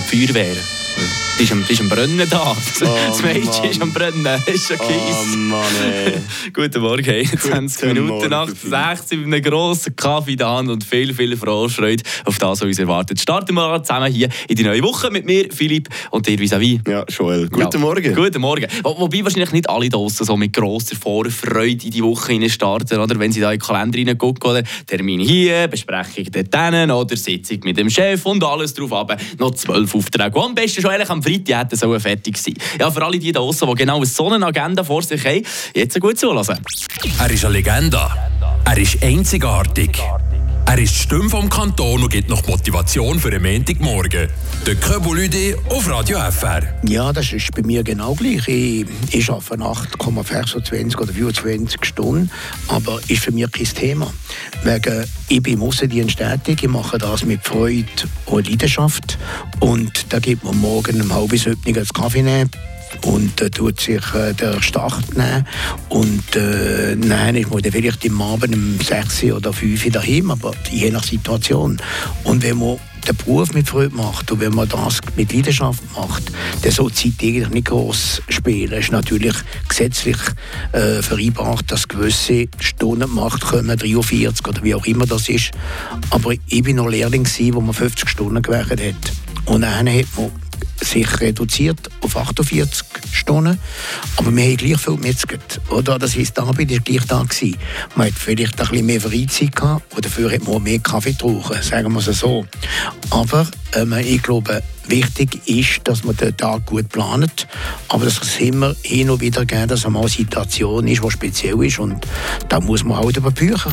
die Feuerwehr. Die ist am, die ist am Brennen da. Das, Oh, das Mädchen Mann. ist am Brennen. Ist ein Oh Kies. Mann, ey. Guten Morgen, hey. 20 Guten Minuten Morgen, nach Philipp. 6 mit einem grossen Kaffee in der Hand und viel, viel Vorfreude auf das, was uns erwartet. Starten wir zusammen hier in die neue Woche mit mir, Philipp, und dir vis-à-vis. Ja, Joel. Guten Ja. Morgen. Guten Morgen. Wo, wobei wahrscheinlich nicht alle draussen so mit grosser Vorfreude in die Woche starten, oder? Wenn sie da in den Kalender reingucken, oder? Termin hier, Besprechung dort oder Sitzung mit dem Chef und alles drauf ab. Noch zwölf Aufträge. die am besten schon eigentlich am Freitag hätten sollen fertig sein. Ja, für alle die da draussen, die genau so eine Agenda vor sich haben, jetzt gut zulassen. Er ist eine Legende. Er ist einzigartig. Er ist die Stimme vom Kanton und gibt noch Motivation für den Montagmorgen. Der Köbulüde auf Radio FR. Ja, das ist bei mir genau gleich. Ich, ich arbeite 8,25 oder 24 Stunden, aber ist für mich kein Thema. Wegen, ich bin im Aussendienst tätig, ich mache das mit Freude und Leidenschaft. Und da gibt man morgen um halb bis einen Kaffee nehmen. Und äh, tut sich äh, der Start nehmen. Und äh, nein, ich muss dann vielleicht im Abend um 6 oder 5 Uhr daheim, aber je nach Situation. Und wenn man den Beruf mit Freude macht und wenn man das mit Leidenschaft macht, dann soll die Zeit eigentlich nicht groß spielen. Es ist natürlich gesetzlich äh, vereinbart, dass gewisse Stunden gemacht kommen, 43 oder wie auch immer das ist. Aber ich bin noch Lehrling, gewesen, wo man 50 Stunden gewerkt hat. Und dann hat man sich reduziert auf 48 Stunden, aber wir haben gleich viel mitgegeben. Oder? Das heisst, die Arbeit war gleich da. Gewesen. Man hat vielleicht ein bisschen mehr Freizeit gehabt und dafür hat man mehr Kaffee getrunken, sagen wir es so. Aber ähm, ich glaube, wichtig ist, dass man den Tag gut plant, aber dass es immer hin und wieder geben, dass einmal eine Situation ist, die speziell ist und da muss man halt über Bücher.